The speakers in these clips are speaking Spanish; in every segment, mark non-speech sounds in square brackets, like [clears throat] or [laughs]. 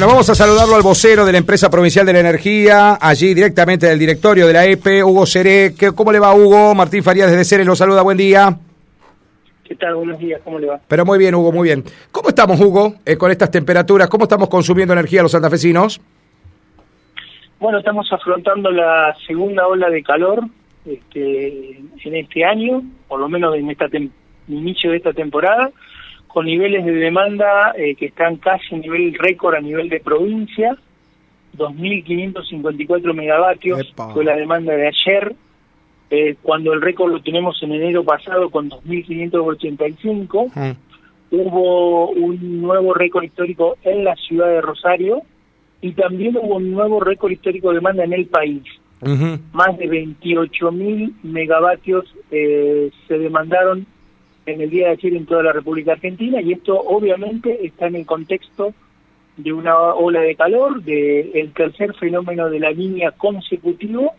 Bueno, vamos a saludarlo al vocero de la empresa provincial de la energía, allí directamente del directorio de la EPE, Hugo Seré. ¿Qué- ¿Cómo le va Hugo? Martín Farías desde Ceres lo saluda, buen día. ¿Qué tal? Buenos días, ¿cómo le va? Pero muy bien, Hugo, muy bien. ¿Cómo estamos, Hugo, eh, con estas temperaturas? ¿Cómo estamos consumiendo energía los santafesinos? Bueno, estamos afrontando la segunda ola de calor este, en este año, por lo menos en este inicio de esta temporada, con niveles de demanda eh, que están casi a nivel récord a nivel de provincia, 2.554 megavatios Epa. fue la demanda de ayer, eh, cuando el récord lo tenemos en enero pasado con 2.585. Mm. hubo un nuevo récord histórico en la ciudad de Rosario y también hubo un nuevo récord histórico de demanda en el país. Más de 28 mil megavatios eh, se demandaron en el día de ayer en toda la República Argentina y esto obviamente está en el contexto de una ola de calor, de el tercer fenómeno de la línea consecutivo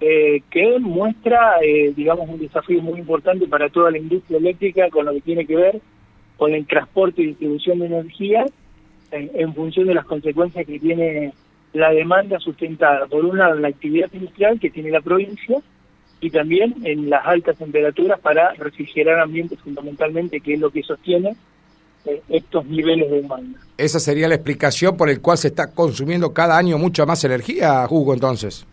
eh, que muestra, eh, digamos, un desafío muy importante para toda la industria eléctrica con lo que tiene que ver con el transporte y distribución de energía en, función de las consecuencias que tiene la demanda sustentada, por un lado la actividad industrial que tiene la provincia y también en las altas temperaturas para refrigerar ambientes fundamentalmente, que es lo que sostiene eh, estos niveles de demanda. Esa sería la explicación por el cual se está consumiendo cada año mucha más energía, Hugo, entonces.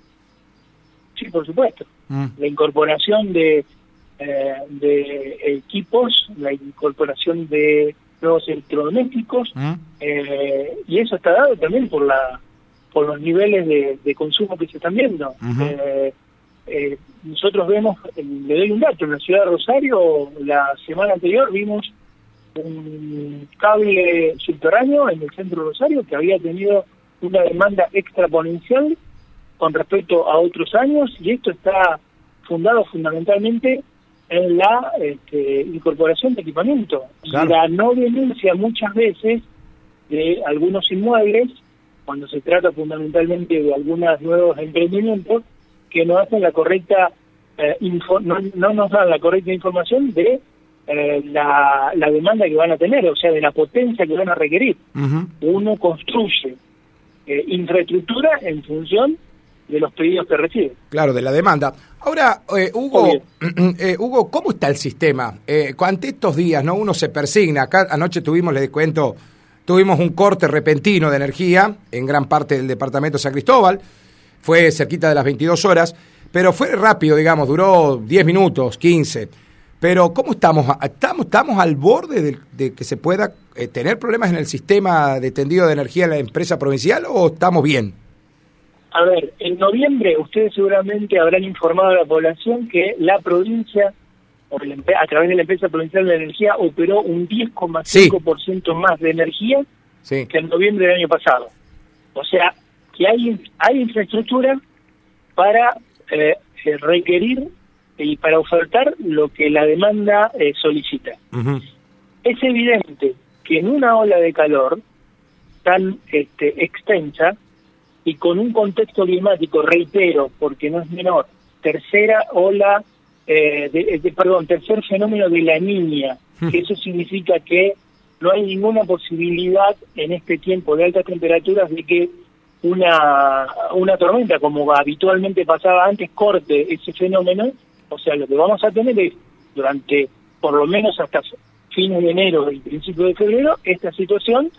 Sí, por supuesto. Mm. la incorporación de, eh, de equipos, la incorporación de nuevos electrodomésticos, Mm. eh, y eso está dado también por la por los niveles de, de consumo que se están viendo. Eh, eh, nosotros vemos, eh, le doy un dato, en la ciudad de Rosario la semana anterior vimos un cable subterráneo en el centro de Rosario que había tenido una demanda extraponencial con respecto a otros años y esto está fundado fundamentalmente en la este, incorporación de equipamiento Claro. la no denuncia muchas veces de algunos inmuebles cuando se trata fundamentalmente de algunos nuevos emprendimientos que no hacen la correcta eh, info- no, no nos dan la correcta información de eh, la, la demanda que van a tener, o sea, de la potencia que van a requerir uno construye eh, infraestructura en función de los pedidos que recibe. Claro, de la demanda. Ahora, eh, Hugo, [clears throat] eh, Hugo, ¿cómo está el sistema? Eh, ante estos días, ¿no? Uno se persigna. Acá anoche tuvimos, les cuento, tuvimos un corte repentino de energía en gran parte del departamento de San Cristóbal. Fue cerquita de las 22 horas, pero fue rápido, digamos, duró 10 minutos, 15. Pero ¿cómo estamos? ¿Estamos, estamos al borde de, de que se pueda eh, tener problemas en el sistema de tendido de energía en la empresa provincial o estamos bien? A ver, en noviembre ustedes seguramente habrán informado a la población que la provincia, a través de la empresa provincial de energía, operó un 10,5% más de energía Sí. que en noviembre del año pasado. O sea, que hay, hay infraestructura para eh, eh, requerir y para ofertar lo que la demanda eh, solicita. Es evidente que en una ola de calor tan este, extensa y con un contexto climático, reitero, porque no es menor, tercera ola, eh, de, de- perdón, tercer fenómeno de la niña, que eso significa que no hay ninguna posibilidad en este tiempo de altas temperaturas de que una, una tormenta, como habitualmente pasaba antes, corte ese fenómeno. O sea, lo que vamos a tener es, durante por lo menos hasta fines de enero y principios de febrero, esta situación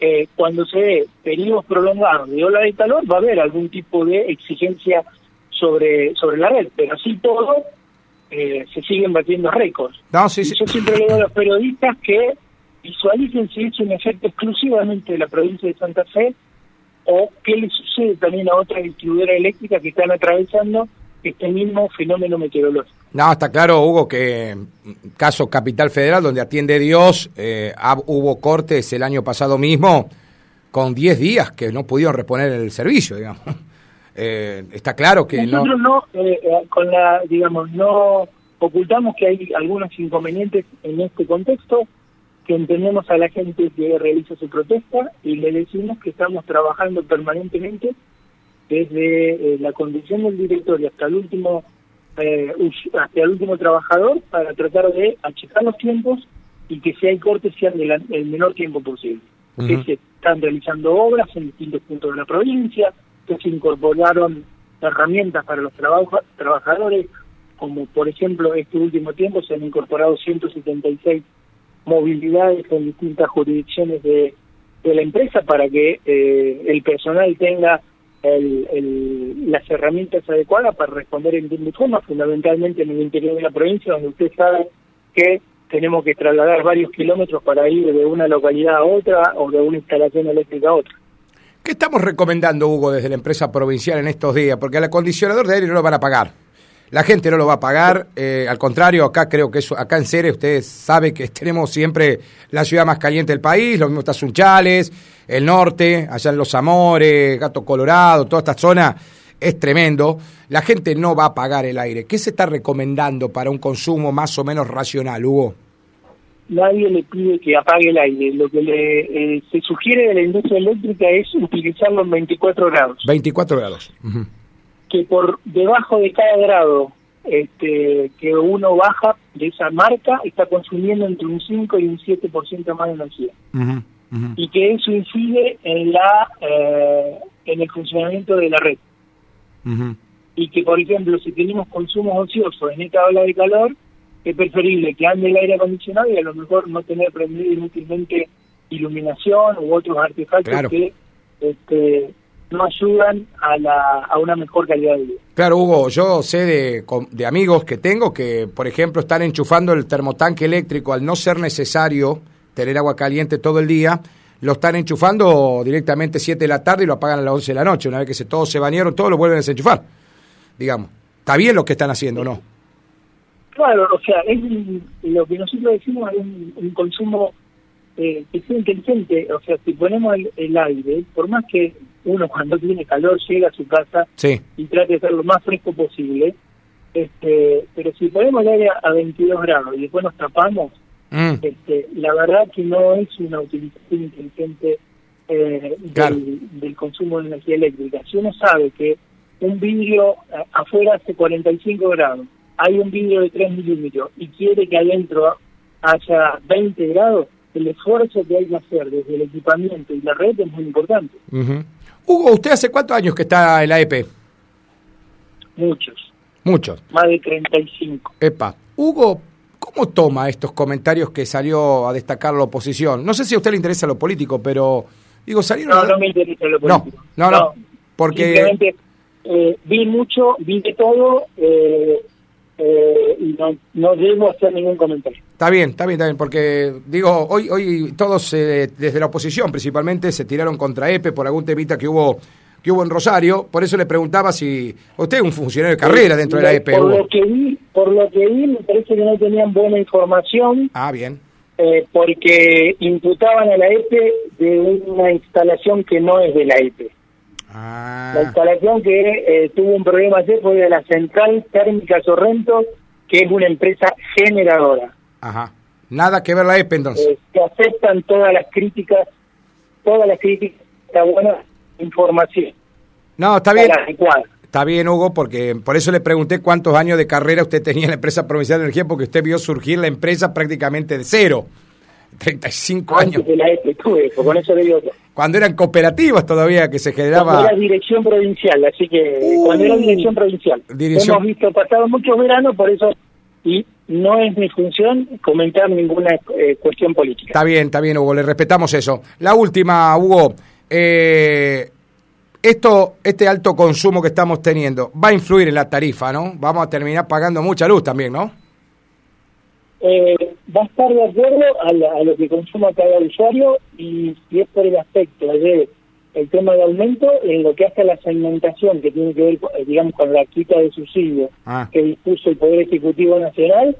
eh, cuando se dé periodos prolongados de ola de calor, va a haber algún tipo de exigencia sobre, sobre la red, pero así todo eh, se siguen batiendo récords. No, sí, Y sí. yo siempre le digo a los periodistas que visualicen si es un efecto exclusivamente de la provincia de Santa Fe o qué le sucede también a otras distribuidoras eléctricas que están atravesando este mismo fenómeno meteorológico. No, está claro, Hugo, que mm, caso Capital Federal, donde atiende Dios, eh, hubo cortes el año pasado mismo con 10 días que no pudieron reponer el servicio, digamos. [laughs] Eh, está claro que no... Nosotros no, eh, eh, con la, digamos, no ocultamos que hay algunos inconvenientes en este contexto, que entendemos a la gente que realiza su protesta y le decimos que estamos trabajando permanentemente desde eh, la conducción del directorio hasta el último eh, hasta el último trabajador para tratar de achicar los tiempos y que si hay cortes sean del el menor tiempo posible. Ujú. Ese están realizando obras en distintos puntos de la provincia, que se incorporaron herramientas para los trabajadores, como por ejemplo este último tiempo se han incorporado 176 movilidades en distintas jurisdicciones de, la empresa para que eh, el personal tenga las herramientas adecuadas para responder en tiempo forma, fundamentalmente en el interior de la provincia, donde usted sabe que tenemos que trasladar varios kilómetros para ir de una localidad a otra o de una instalación eléctrica a otra. ¿Qué estamos recomendando, Hugo, desde la empresa provincial en estos días? Porque al acondicionador de aire no lo van a pagar. La gente no lo va a pagar, eh, al contrario, acá creo que eso, acá en Ceres ustedes saben que [laughs] tenemos siempre la ciudad más caliente del país, lo mismo está Sunchales, el norte, allá en Los Amores, Gato Colorado, toda esta zona es tremendo. La gente no va a pagar el aire. ¿Qué se está recomendando para un consumo más o menos racional, Hugo? Nadie le pide que apague el aire. Lo que le, eh, se sugiere de la industria eléctrica es utilizarlo en 24 grados. 24 grados. Que por debajo de cada grado este, que uno baja de esa marca está consumiendo entre un 5 y un 7% más de energía. Y que eso incide en la eh, en el funcionamiento de la red. Y que, por ejemplo, si tenemos consumos ociosos en esta ola de calor, es preferible que ande el aire acondicionado y a lo mejor no tener prendido inútilmente iluminación u otros artefactos que este, no ayudan a, la, a una mejor calidad de vida. Claro, Hugo, yo sé de, de amigos que tengo que, por ejemplo, están enchufando el termotanque eléctrico al no ser necesario tener agua caliente todo el día, lo están enchufando directamente 7 de la tarde y lo apagan a las 11 de la noche. Una vez que se, todos se bañaron, todos lo vuelven a desenchufar. Digamos, está bien lo que están haciendo, ¿no? Claro, o sea, es lo que nosotros decimos es un, consumo eh, que sea inteligente. O sea, si ponemos el, aire, por más que uno cuando tiene calor llega a su casa y trate de ser lo más fresco posible, este, pero si ponemos el aire a 22 grados y después nos tapamos, Mm. Este, la verdad que no es una utilización inteligente eh, del, consumo de energía eléctrica. Si uno sabe que un vidrio afuera hace 45 grados, hay un vidrio de 3 milímetros y quiere que adentro haya 20 grados, el esfuerzo que hay que hacer desde el equipamiento y la red es muy importante. Hugo, ¿usted hace cuántos años que está en la EP? Muchos. Muchos. Más de 35. Epa. Hugo, ¿Cómo toma estos comentarios que salió a destacar la oposición? No sé si a usted le interesa lo político, pero digo, salieron... No, no me interesa lo político. No, no, no, porque... Simplemente eh, vi mucho, vi de todo eh, eh, y no, no debo hacer ningún comentario. Está bien, está bien, está bien, porque digo, hoy, hoy todos desde la oposición principalmente se tiraron contra EPE por algún temita que hubo que hubo en Rosario, por eso le preguntaba si usted es un funcionario de carrera dentro de la EPE. Por lo que vi, por lo que vi, me parece que no tenían buena información. Ah, bien. Eh, porque imputaban a la EPE de una instalación que no es de la EPE. Ah. La instalación que eh, tuvo un problema ayer fue de la Central Térmica Sorrento, que es una empresa generadora. Ajá. Nada que ver la EPE entonces. Eh, se aceptan todas las críticas, todas las críticas, está buena información. No, está bien. Está bien, Hugo, porque por eso le pregunté cuántos años de carrera usted tenía en la empresa provincial de energía, porque usted vio surgir la empresa prácticamente de cero. 35 años. De la con eso le digo Cuando eran cooperativas todavía que se generaba. Cuando era dirección provincial, así que cuando era dirección provincial. Hemos visto pasado muchos veranos, por eso. Y no es mi función comentar ninguna eh, cuestión política. Está bien, está bien, Hugo, le respetamos eso. La última, Hugo. Eh, esto, este alto consumo que estamos teniendo va a influir en la tarifa, ¿no? Vamos a terminar pagando mucha luz también, ¿no? Eh, va a estar de acuerdo a, lo que consuma cada usuario y si es por el aspecto de el tema de aumento, en lo que hace a la segmentación que tiene que ver, eh, digamos, con la quita de subsidio ah. que dispuso el Poder Ejecutivo Nacional,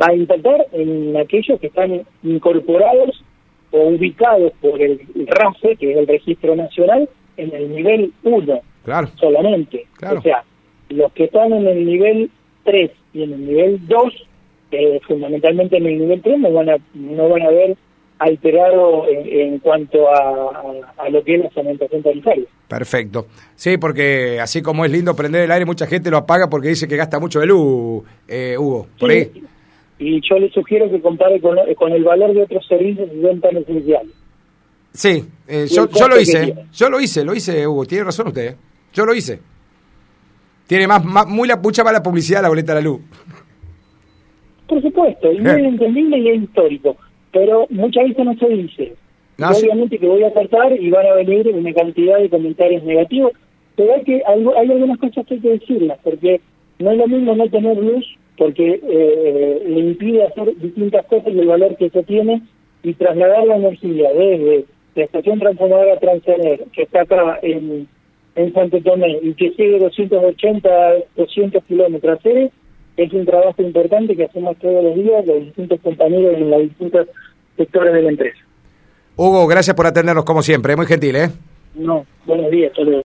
va a impactar en aquellos que están incorporados o ubicados por el RAFE, que es el Registro Nacional, en el nivel 1 claro. solamente. O sea, los que están en el nivel 3 y en el nivel 2, eh, fundamentalmente en el nivel 3, no van a, no van a ver alterado en, cuanto a, a, lo que es la segmentación tarifaria. Perfecto. Sí, porque así como es lindo prender el aire, mucha gente lo apaga porque dice que gasta mucho de luz, eh, Hugo. Por ahí. Y yo le sugiero que compare con, con el valor de otros servicios y ventas esenciales. Sí, eh, Y yo, yo lo hice, yo lo hice, lo hice, Hugo, tiene razón usted, ¿eh? yo lo hice. Tiene más, más muy la mucha mala publicidad la boleta de la luz. Por supuesto, y es [laughs] entendible y es histórico, pero muchas veces no se dice. No, sí. obviamente que voy a tratar y van a venir una cantidad de comentarios negativos, pero hay, que, hay, hay algunas cosas que hay que decirlas, porque no es lo mismo no tener luz, porque eh, le impide hacer distintas cosas y el valor que eso tiene, y trasladar la energía desde la estación transformadora Transener, que está acá en, en Santo Tomé, y que sigue 280, 200 kilómetros a es un trabajo importante que hacemos todos los días los distintos compañeros en los distintos sectores de la empresa. Hugo, gracias por atendernos como siempre, muy gentil, ¿eh? No, buenos días, luego.